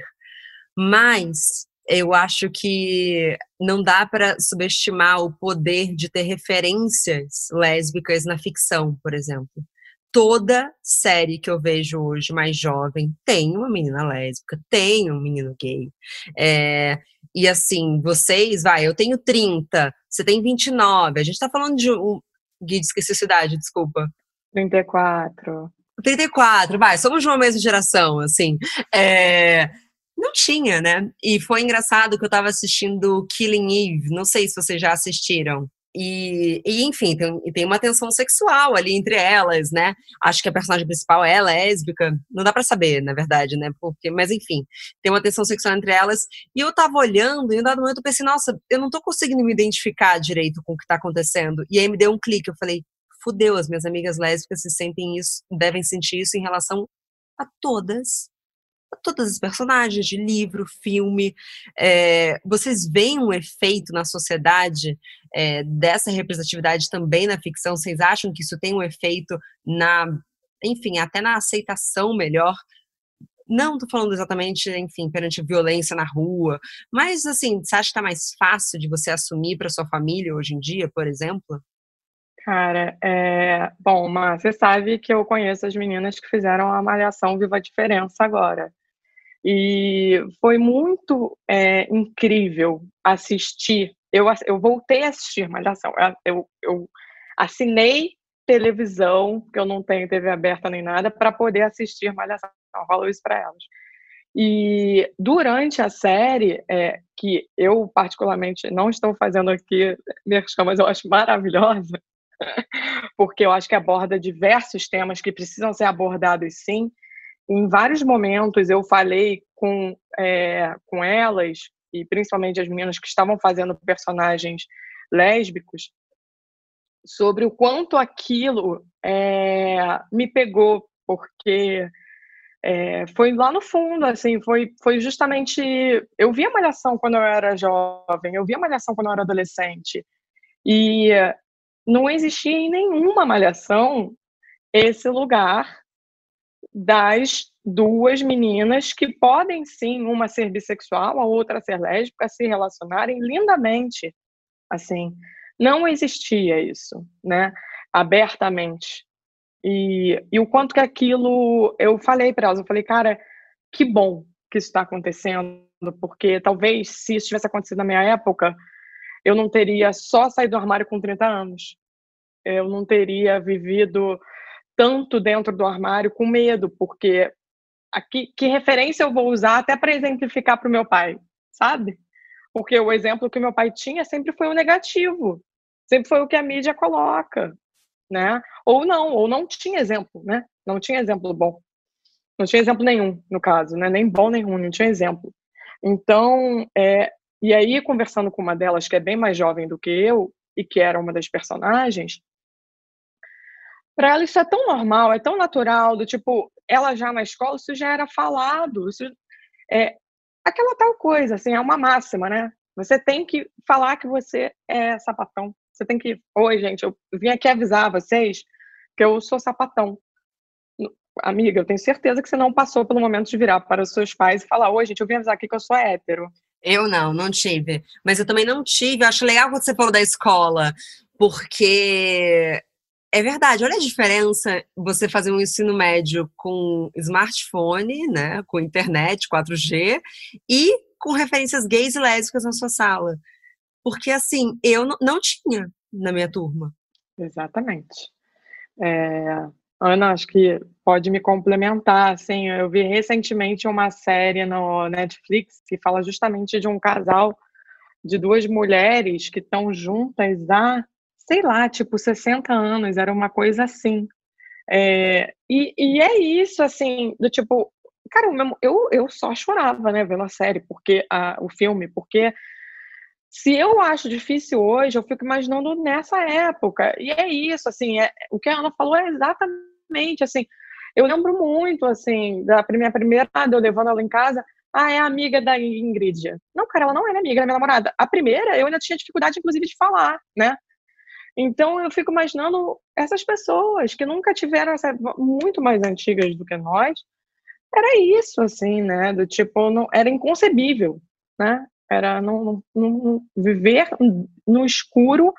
mas eu acho que não dá para subestimar o poder de ter referências lésbicas na ficção, por exemplo toda série que eu vejo hoje mais jovem tem uma menina lésbica, tem um menino gay. É, e assim, vocês, vai, eu tenho 30, você tem 29, a gente tá falando de um. Gui, esqueci a cidade, desculpa. 34. 34, vai, somos de uma mesma geração, assim. É, não tinha, né? E foi engraçado que eu tava assistindo Killing Eve, não sei se vocês já assistiram. E, e, enfim, tem, tem uma tensão sexual ali entre elas, né? Acho que a personagem principal é lésbica, não dá para saber, na verdade, né? Porque, mas enfim, tem uma tensão sexual entre elas. E eu tava olhando e em dado momento eu pensei, nossa, eu não tô conseguindo me identificar direito com o que tá acontecendo. E aí me deu um clique, eu falei, fudeu, as minhas amigas lésbicas se sentem isso, devem sentir isso em relação a todas todas as personagens de livro, filme. É, vocês veem um efeito na sociedade é, dessa representatividade também na ficção? Vocês acham que isso tem um efeito na, enfim, até na aceitação melhor? Não estou falando exatamente, enfim, perante violência na rua, mas assim, você acha que está mais fácil de você assumir para sua família hoje em dia, por exemplo? Cara, é... bom, mas você sabe que eu conheço as meninas que fizeram a Malhação Viva a Diferença agora. E foi muito é, incrível assistir. Eu, eu voltei a assistir Malhação. Eu, eu assinei televisão, que eu não tenho TV aberta nem nada, para poder assistir Malhação. Eu isso para elas. E durante a série, é, que eu particularmente não estou fazendo aqui, mas eu acho maravilhosa, porque eu acho que aborda diversos temas que precisam ser abordados sim, em vários momentos eu falei com, é, com elas, e principalmente as meninas que estavam fazendo personagens lésbicos, sobre o quanto aquilo é, me pegou, porque é, foi lá no fundo, assim, foi, foi justamente. Eu via Malhação quando eu era jovem, eu via Malhação quando eu era adolescente, e não existia em nenhuma Malhação esse lugar das duas meninas que podem sim, uma ser bissexual, a outra ser lésbica, se relacionarem lindamente. Assim, não existia isso, né? Abertamente. E, e o quanto que aquilo. Eu falei para elas, eu falei, cara, que bom que isso está acontecendo, porque talvez se isso tivesse acontecido na minha época, eu não teria só saído do armário com 30 anos. Eu não teria vivido tanto dentro do armário com medo, porque aqui, que referência eu vou usar até para exemplificar para o meu pai, sabe? Porque o exemplo que meu pai tinha sempre foi o negativo, sempre foi o que a mídia coloca, né? Ou não, ou não tinha exemplo, né? Não tinha exemplo bom. Não tinha exemplo nenhum, no caso, né? Nem bom nem ruim, não tinha exemplo. Então, é, e aí, conversando com uma delas, que é bem mais jovem do que eu, e que era uma das personagens, para ela isso é tão normal, é tão natural, do tipo, ela já na escola, isso já era falado, isso é aquela tal coisa, assim, é uma máxima, né? Você tem que falar que você é sapatão. Você tem que, oi, gente, eu vim aqui avisar vocês que eu sou sapatão. Amiga, eu tenho certeza que você não passou pelo momento de virar para os seus pais e falar, oi, gente, eu vim avisar aqui que eu sou hétero. Eu não, não tive. Mas eu também não tive. Eu acho legal quando você falou da escola, porque é verdade, olha a diferença você fazer um ensino médio com smartphone, né, com internet, 4G, e com referências gays e lésbicas na sua sala. Porque, assim, eu não tinha na minha turma. Exatamente. É, Ana, acho que pode me complementar. Assim, eu vi recentemente uma série no Netflix que fala justamente de um casal de duas mulheres que estão juntas há, sei lá, tipo 60 anos, era uma coisa assim. É, e, e, é isso, assim, do tipo, cara, eu, eu só chorava, né, vendo a série, porque a, o filme, porque se eu acho difícil hoje, eu fico imaginando nessa época. E é isso, assim, é, o que a Ana falou é exatamente assim, eu lembro muito, assim, da minha primeira, eu levando ela em casa, ah, é amiga da Ingrid. Não, cara, ela não é amiga, é minha namorada. A primeira, eu ainda tinha dificuldade, inclusive, de falar, né? Então, eu fico imaginando essas pessoas que nunca tiveram, essa, muito mais antigas do que nós, era isso, assim, né? Do tipo, não, era inconcebível, né? Era não, não, não viver no escuro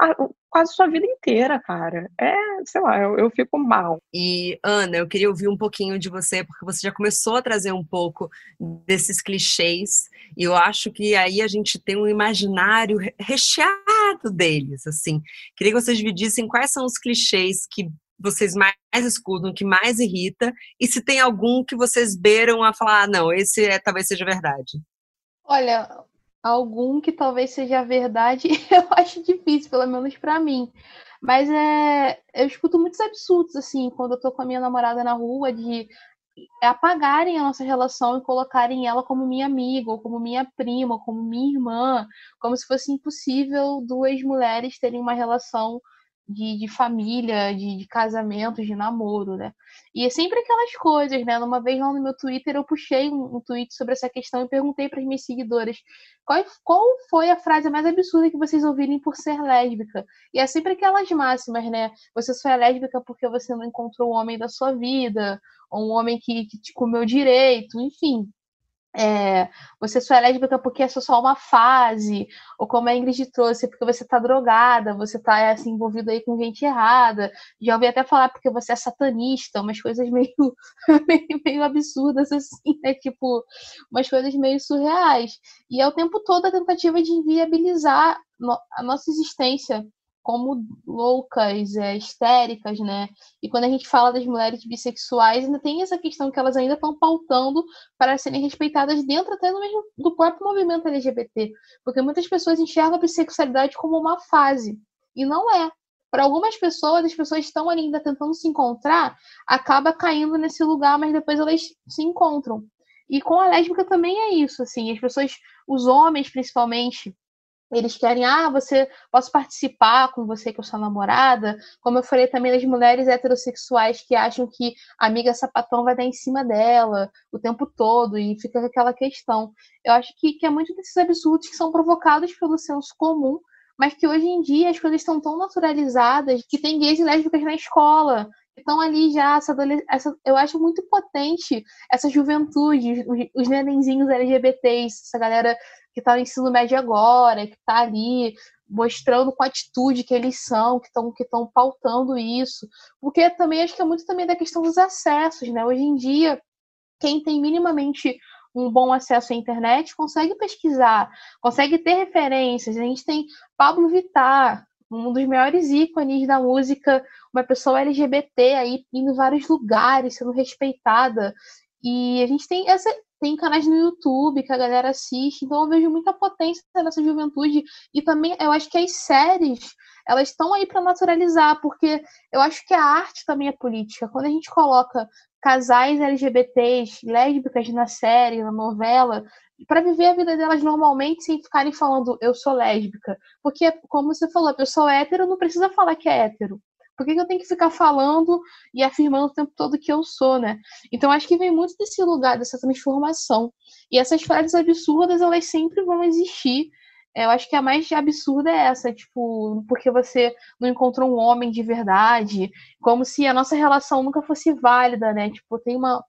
a, quase sua vida inteira, cara. É, sei lá, eu, eu fico mal. E, Ana, eu queria ouvir um pouquinho de você, porque você já começou a trazer um pouco desses clichês, e eu acho que aí a gente tem um imaginário recheado deles, assim. Queria que vocês dividissem quais são os clichês que vocês mais escutam, que mais irrita, e se tem algum que vocês beiram a falar, ah, não, esse é, talvez seja verdade. Olha, algum que talvez seja verdade, eu acho difícil, pelo menos para mim. Mas é, eu escuto muitos absurdos, assim, quando eu tô com a minha namorada na rua, de apagarem a nossa relação e colocarem ela como minha amiga, ou como minha prima, ou como minha irmã, como se fosse impossível duas mulheres terem uma relação de, de família, de, de casamento, de namoro, né? E é sempre aquelas coisas, né? Uma vez lá no meu Twitter eu puxei um, um tweet sobre essa questão e perguntei para as minhas seguidoras qual, qual foi a frase mais absurda que vocês ouvirem por ser lésbica. E é sempre aquelas máximas, né? Você só é lésbica porque você não encontrou o homem da sua vida, ou um homem que, que te comeu direito, enfim é, você só é lésbica porque é só uma fase, ou como a Ingrid trouxe, porque você tá drogada, você tá assim, envolvido aí com gente errada. Já ouvi até falar porque você é satanista, umas coisas meio, meio, meio absurdas, assim, né? Tipo, umas coisas meio surreais. E é o tempo todo a tentativa de inviabilizar a nossa existência como loucas, é, histéricas, né? E quando a gente fala das mulheres bissexuais, ainda tem essa questão que elas ainda estão pautando para serem respeitadas dentro até do, mesmo, do próprio movimento LGBT. Porque muitas pessoas enxergam a bissexualidade como uma fase. E não é. Para algumas pessoas, as pessoas estão ainda tentando se encontrar, acaba caindo nesse lugar, mas depois elas se encontram. E com a lésbica também é isso, assim, as pessoas, os homens principalmente, eles querem, ah, você posso participar com você que eu sou namorada, como eu falei também das mulheres heterossexuais que acham que a amiga sapatão vai dar em cima dela o tempo todo e fica aquela questão. Eu acho que, que é muito desses absurdos que são provocados pelo senso comum, mas que hoje em dia as coisas estão tão naturalizadas que tem gays e lésbicas na escola, estão ali já, essa, essa, eu acho muito potente essa juventude, os, os nenenzinhos LGBTs, essa galera que está no ensino médio agora, que está ali mostrando com atitude que eles são, que estão que pautando isso. Porque também acho que é muito também da questão dos acessos, né? Hoje em dia, quem tem minimamente um bom acesso à internet consegue pesquisar, consegue ter referências. A gente tem Pablo Vittar, um dos maiores ícones da música, uma pessoa LGBT aí indo em vários lugares, sendo respeitada. E a gente tem essa, tem canais no YouTube que a galera assiste, então eu vejo muita potência nessa juventude. E também eu acho que as séries elas estão aí para naturalizar, porque eu acho que a arte também é política. Quando a gente coloca casais LGBTs, lésbicas na série, na novela, para viver a vida delas normalmente sem ficarem falando eu sou lésbica. Porque, como você falou, a pessoa hétero não precisa falar que é hétero. Por que, eu tenho que ficar falando e afirmando o tempo todo que eu sou, né? Então acho que vem muito desse lugar, dessa transformação. E essas frases absurdas, elas sempre vão existir. Eu acho que a mais absurda é essa, tipo, porque você não encontrou um homem de verdade, como se a nossa relação nunca fosse válida, né? Tipo, tem uma,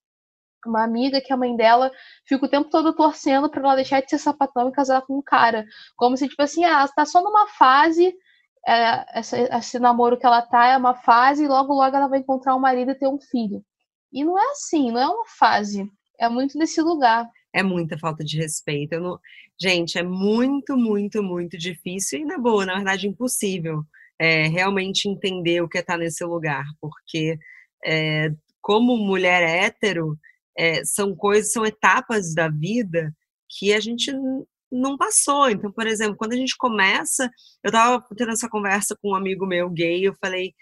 uma amiga que a mãe dela fica o tempo todo torcendo para ela deixar de ser sapatão e casar com um cara. Como se, tipo assim, ah, tá só numa fase, é, essa, esse namoro que ela tá é uma fase, e logo, logo ela vai encontrar um marido e ter um filho. E não é assim, não é uma fase. É muito nesse lugar. É muita falta de respeito. Não... Gente, é muito, muito, muito difícil e, na boa, na verdade, impossível é, realmente entender o que é estar tá nesse lugar, porque é, como mulher hétero, é, são coisas, são etapas da vida que a gente não passou. Então, por exemplo, quando a gente começa, eu estava tendo essa conversa com um amigo meu gay, eu falei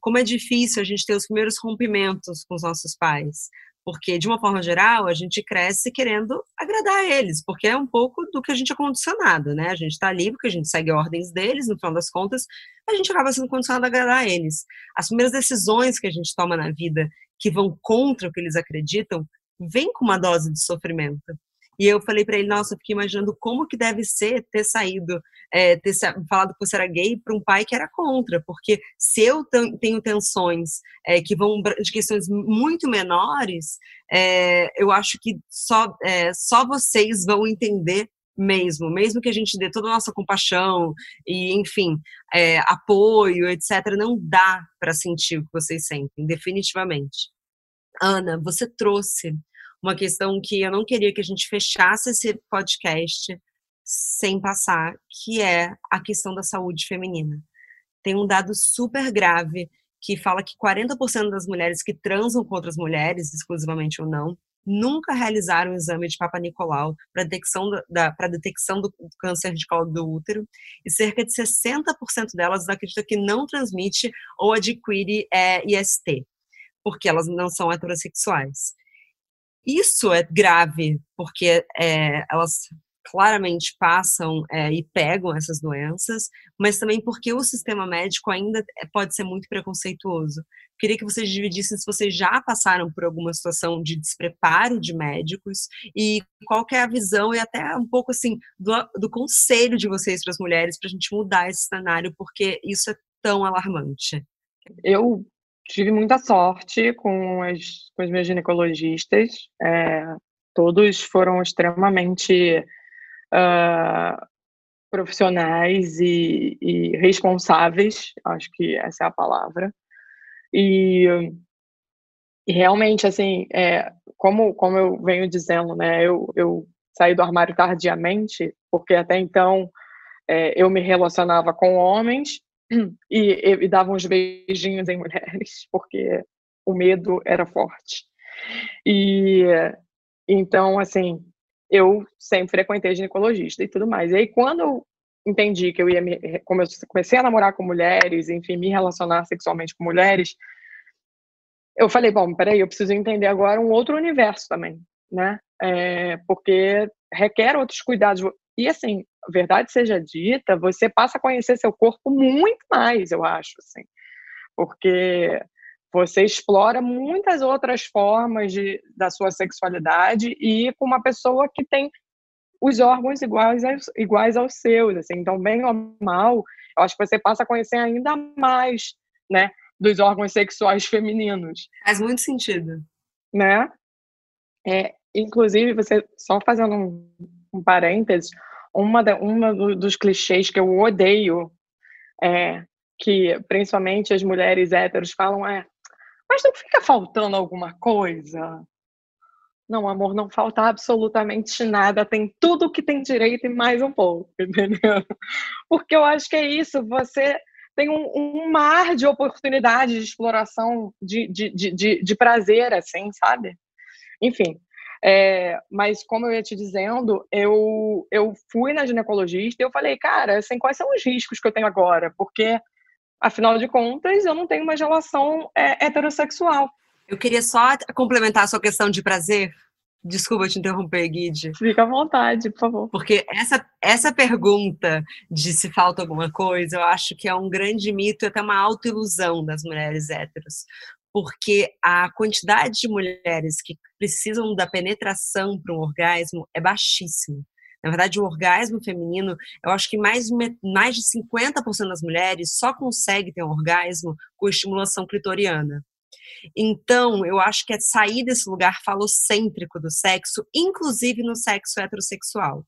como é difícil a gente ter os primeiros rompimentos com os nossos pais. Porque, de uma forma geral, a gente cresce querendo agradar a eles, porque é um pouco do que a gente é condicionado, né? A gente está ali porque a gente segue ordens deles, no final das contas, a gente acaba sendo condicionado a agradar a eles. As primeiras decisões que a gente toma na vida que vão contra o que eles acreditam, vem com uma dose de sofrimento. E eu falei para ele, nossa, eu fiquei imaginando como que deve ser ter saído, é, ter falado que você era gay para um pai que era contra, porque se eu tenho tensões é, que vão de questões muito menores, é, eu acho que só, é, só vocês vão entender mesmo, mesmo que a gente dê toda a nossa compaixão e, enfim, é, apoio, etc., não dá para sentir o que vocês sentem, definitivamente. Ana, você trouxe uma questão que eu não queria que a gente fechasse esse podcast sem passar, que é a questão da saúde feminina. Tem um dado super grave que fala que 40% das mulheres que transam com outras mulheres, exclusivamente ou não, nunca realizaram o exame de Papa Nicolau para detecção, da, detecção do, câncer de colo do útero, e cerca de 60% delas acreditam que não transmite ou adquire é, IST porque elas não são heterossexuais. Isso é grave, porque é, elas claramente passam é, e pegam essas doenças, mas também porque o sistema médico ainda é, pode ser muito preconceituoso. Queria que vocês dividissem se vocês já passaram por alguma situação de despreparo de médicos e qual é a visão e até um pouco assim do, do conselho de vocês para as mulheres para a gente mudar esse cenário, porque isso é tão alarmante. Eu tive muita sorte com as, com as minhas ginecologistas. É, todos foram extremamente uh, profissionais e, e, responsáveis, acho que essa é a palavra. E, e realmente, assim, é, como, como eu venho dizendo, né, eu, eu saí do armário tardiamente, porque até então é, eu me relacionava com homens e, e dava uns beijinhos em mulheres, porque o medo era forte. E então, assim, eu sempre frequentei ginecologista e tudo mais. E aí, quando eu entendi que eu ia me. Comecei a namorar com mulheres, enfim, me relacionar sexualmente com mulheres, eu falei: bom, peraí, eu preciso entender agora um outro universo também, né? É, porque requer outros cuidados. E assim, verdade seja dita, você passa a conhecer seu corpo muito mais, eu acho, assim. Porque você explora muitas outras formas de, da sua sexualidade e com uma pessoa que tem os órgãos iguais aos, iguais aos seus, assim. Então, bem ou mal, eu acho que você passa a conhecer ainda mais, né, dos órgãos sexuais femininos. Faz muito sentido. Né? É, inclusive, você, só fazendo um, um parênteses, uma, da, uma dos clichês que eu odeio, é, que principalmente as mulheres héteros falam é mas não fica faltando alguma coisa? Não, amor, não falta absolutamente nada. Tem tudo que tem direito e mais um pouco, entendeu? Porque eu acho que é isso. Você tem um, um mar de oportunidades de exploração, de, de, de, de, prazer, assim, sabe? Enfim, é, mas como eu ia te dizendo, eu, eu fui na ginecologista e eu falei, cara, assim, quais são os riscos que eu tenho agora? Porque Afinal de contas, eu não tenho uma relação é, heterossexual. Eu queria só complementar a sua questão de prazer. Desculpa te interromper, Guide. Fica à vontade, por favor. Porque essa, essa pergunta de se falta alguma coisa, eu acho que é um grande mito e até uma autoilusão das mulheres héteros. Porque a quantidade de mulheres que precisam da penetração para um orgasmo é baixíssima. Na verdade, o orgasmo feminino, eu acho que mais, mais de 50% das mulheres só consegue ter um orgasmo com estimulação clitoriana. Então, eu acho que é sair desse lugar falocêntrico do sexo, inclusive no sexo heterossexual.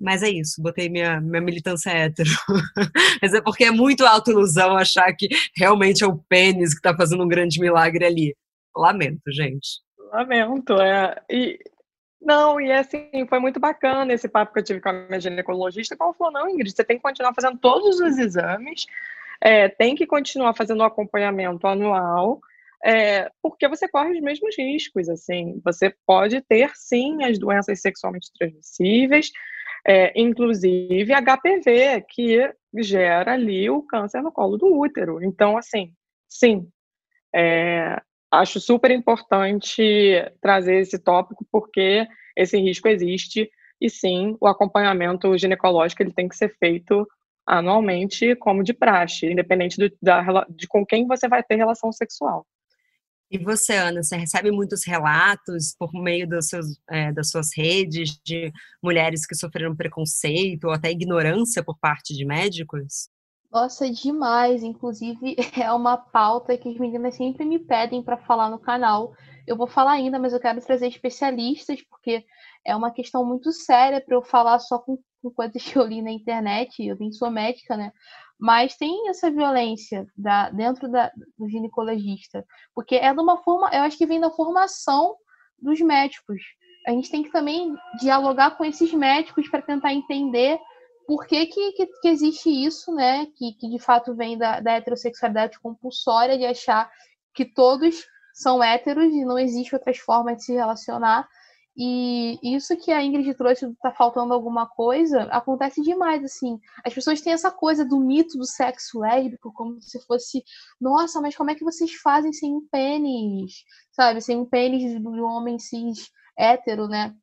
Mas é isso, botei minha, minha militância hétero. Mas é porque é muito autoilusão achar que realmente é o pênis que está fazendo um grande milagre ali. Lamento, gente. Lamento, é. E, não, e assim, foi muito bacana esse papo que eu tive com a minha ginecologista. Ela falou: não, Ingrid, você tem que continuar fazendo todos os exames é, tem que continuar fazendo o acompanhamento anual, é, porque você corre os mesmos riscos, assim, você pode ter, sim, as doenças sexualmente transmissíveis, é, inclusive HPV, que gera ali o câncer no colo do útero. Então, assim, sim, é, acho super importante trazer esse tópico, porque esse risco existe, e sim, o acompanhamento ginecológico ele tem que ser feito anualmente como de praxe, independente do, da, de com quem você vai ter relação sexual. E você, Ana, você recebe muitos relatos por meio seus, é, das suas redes de mulheres que sofreram preconceito ou até ignorância por parte de médicos? Nossa, demais. Inclusive, é uma pauta que as meninas sempre me pedem para falar no canal. Eu vou falar ainda, mas eu quero trazer especialistas, porque é uma questão muito séria para eu falar só com com coisas que eu li na internet, eu nem sou médica, né? Mas tem essa violência da, dentro da, do ginecologista, porque é de uma forma, eu acho que vem da formação dos médicos. A gente tem que também dialogar com esses médicos para tentar entender por que, que, que, existe isso, né? Que, que de fato vem da, da heterossexualidade compulsória, de achar que todos são héteros e não existe outras formas de se relacionar. E isso que a Ingrid trouxe tá faltando alguma coisa, acontece demais, assim. As pessoas têm essa coisa do mito do sexo lésbico, como se fosse, nossa, mas como é que vocês fazem sem um pênis? Sabe, sem um pênis do homem cis hétero, né?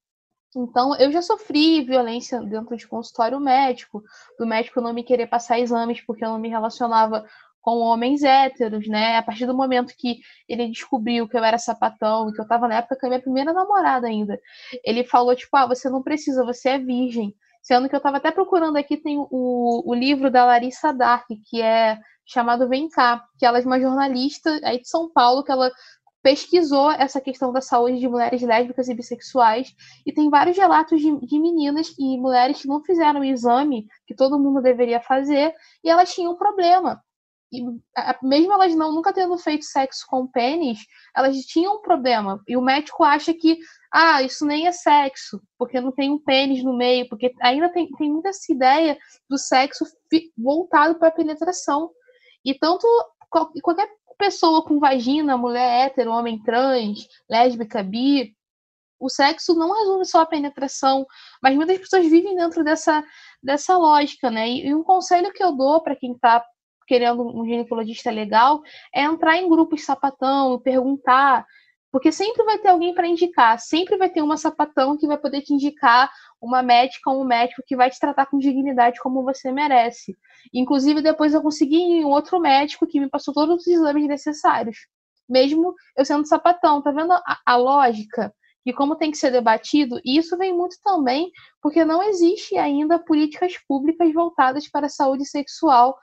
Então, eu já sofri violência dentro de consultório médico, do médico não me querer passar exames porque eu não me relacionava com homens héteros, né? A partir do momento que ele descobriu que eu era sapatão, que eu tava na época com a minha primeira namorada ainda, ele falou, tipo, ah, você não precisa, você é virgem. Sendo que eu tava até procurando aqui, tem o, o livro da Larissa Dark, que é chamado Vem Cá, que ela é uma jornalista aí de São Paulo, que ela pesquisou essa questão da saúde de mulheres lésbicas e bissexuais e tem vários relatos de, de, meninas e mulheres que não fizeram o exame que todo mundo deveria fazer e elas tinham um problema e, mesmo elas não nunca tendo feito sexo com pênis, elas tinham um problema. E o médico acha que, ah, isso nem é sexo, porque não tem um pênis no meio, porque ainda tem, tem muita essa ideia do sexo voltado para penetração. E tanto qualquer pessoa com vagina, mulher hétero, homem trans, lésbica, bi, o sexo não resume só a penetração, mas muitas pessoas vivem dentro dessa, dessa lógica, né? E, e um conselho que eu dou para quem está querendo um ginecologista legal, é entrar em grupos sapatão e perguntar, porque sempre vai ter alguém para indicar, sempre vai ter uma sapatão que vai poder te indicar uma médica ou um médico que vai te tratar com dignidade como você merece. Inclusive, depois eu consegui um outro médico que me passou todos os exames necessários, mesmo eu sendo sapatão. Tá vendo a, a lógica? e como tem que ser debatido, e isso vem muito também porque não existe ainda políticas públicas voltadas para a saúde sexual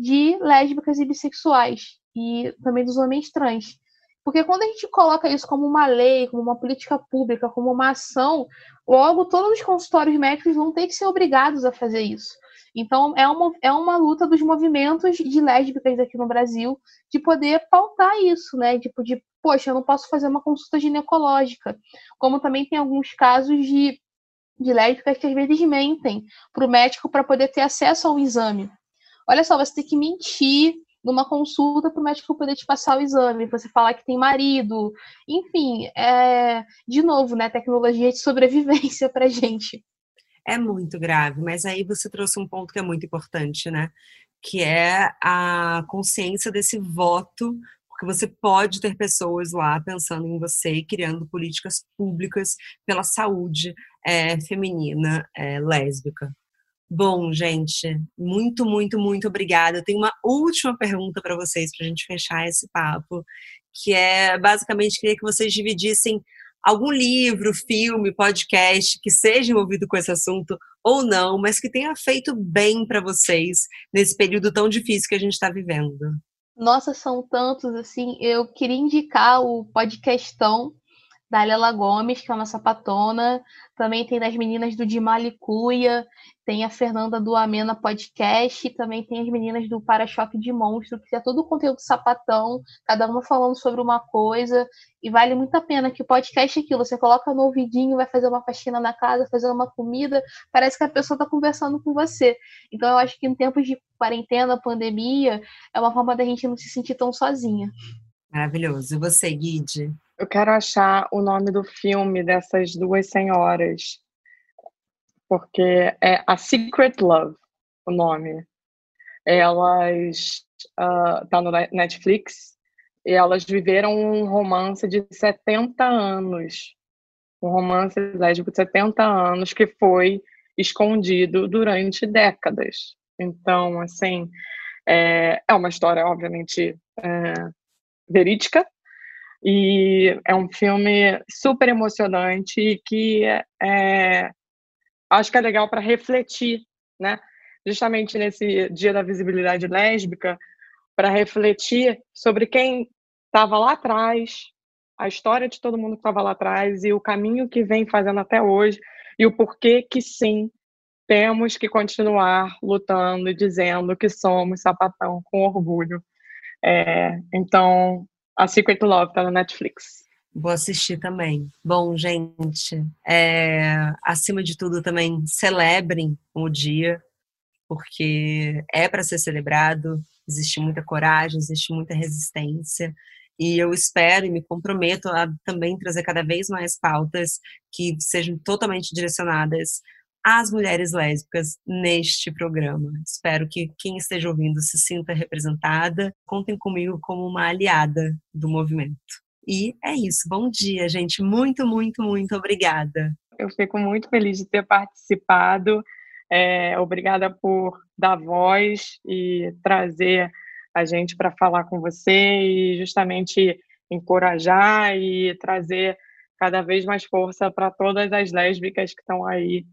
de lésbicas e bissexuais e também dos homens trans. Porque quando a gente coloca isso como uma lei, como uma política pública, como uma ação, logo todos os consultórios médicos vão ter que ser obrigados a fazer isso. Então é uma, é uma luta dos movimentos de lésbicas aqui no Brasil de poder pautar isso, né? Tipo, de, poxa, eu não posso fazer uma consulta ginecológica. Como também tem alguns casos de, de lésbicas que às vezes mentem para o médico para poder ter acesso ao exame. Olha só, você tem que mentir numa consulta para o médico poder te passar o exame, você falar que tem marido, enfim, é, de novo, né, tecnologia de sobrevivência para gente. É muito grave, mas aí você trouxe um ponto que é muito importante, né? que é a consciência desse voto, porque você pode ter pessoas lá pensando em você e criando políticas públicas pela saúde é, feminina é, lésbica. Bom, gente, muito, muito, muito obrigada. Eu tenho uma última pergunta para vocês, para a gente fechar esse papo, que é basicamente queria que vocês dividissem algum livro, filme, podcast que seja envolvido com esse assunto ou não, mas que tenha feito bem para vocês nesse período tão difícil que a gente está vivendo. Nossa, são tantos assim. Eu queria indicar o podcastão da Lela Gomes, que é uma sapatona. Também tem das meninas do Dimalicuia, tem a Fernanda do Amena Podcast, também tem as meninas do Para-Choque de Monstro, que é todo o conteúdo sapatão, cada uma falando sobre uma coisa, e vale muito a pena que o podcast é aquilo, você coloca no ouvidinho, vai fazer uma faxina na casa, fazer uma comida, parece que a pessoa está conversando com você. Então eu acho que em tempos de quarentena, pandemia, é uma forma da gente não se sentir tão sozinha. Maravilhoso. E você, Guide? Eu quero achar o nome do filme dessas duas senhoras, porque é A Secret Love, o nome. Elas uh, tá no Netflix e elas viveram um romance de 70 anos, um romance lésbico de 70 anos que foi escondido durante décadas. Então, assim, é, é uma história, obviamente, é, verídica, e é um filme super emocionante e que é, acho que é legal para refletir, né? Justamente nesse dia da visibilidade lésbica, para refletir sobre quem estava lá atrás, a história de todo mundo que estava lá atrás e o caminho que vem fazendo até hoje e o porquê que sim temos que continuar lutando e dizendo que somos sapatão com orgulho. É, então a Secret Love tá na Netflix. Vou assistir também. Bom, gente, é, acima de tudo também celebrem o dia, porque é para ser celebrado, existe muita coragem, existe muita resistência, e eu espero e me comprometo a também trazer cada vez mais pautas que sejam totalmente direcionadas às mulheres lésbicas neste programa. Espero que quem esteja ouvindo se sinta representada. Contem comigo como uma aliada do movimento. E é isso. Bom dia, gente. Muito, muito, muito obrigada. Eu fico muito feliz de ter participado. É, obrigada por dar voz e trazer a gente para falar com você e justamente encorajar e trazer cada vez mais força para todas as lésbicas que estão aí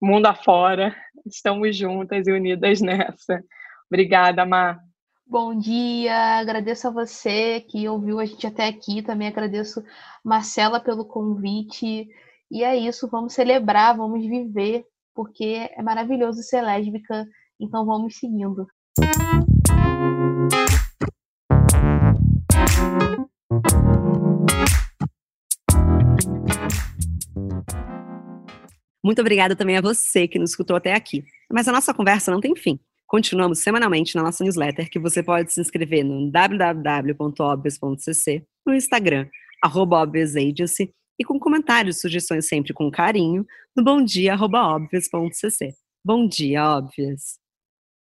mundo afora. Estamos juntas e unidas nessa. Obrigada, Mar. Bom dia, agradeço a você que ouviu a gente até aqui. Também agradeço Marcela pelo convite. E é isso, vamos celebrar, vamos viver, porque é maravilhoso ser lésbica. Então vamos seguindo. Muito obrigada também a você que nos escutou até aqui. Mas a nossa conversa não tem fim. Continuamos semanalmente na nossa newsletter, que você pode se inscrever no www.obvious.cc, no Instagram, arroba e com comentários e sugestões sempre com carinho, no bomdia.obvious.cc. Bom dia, Óbvias!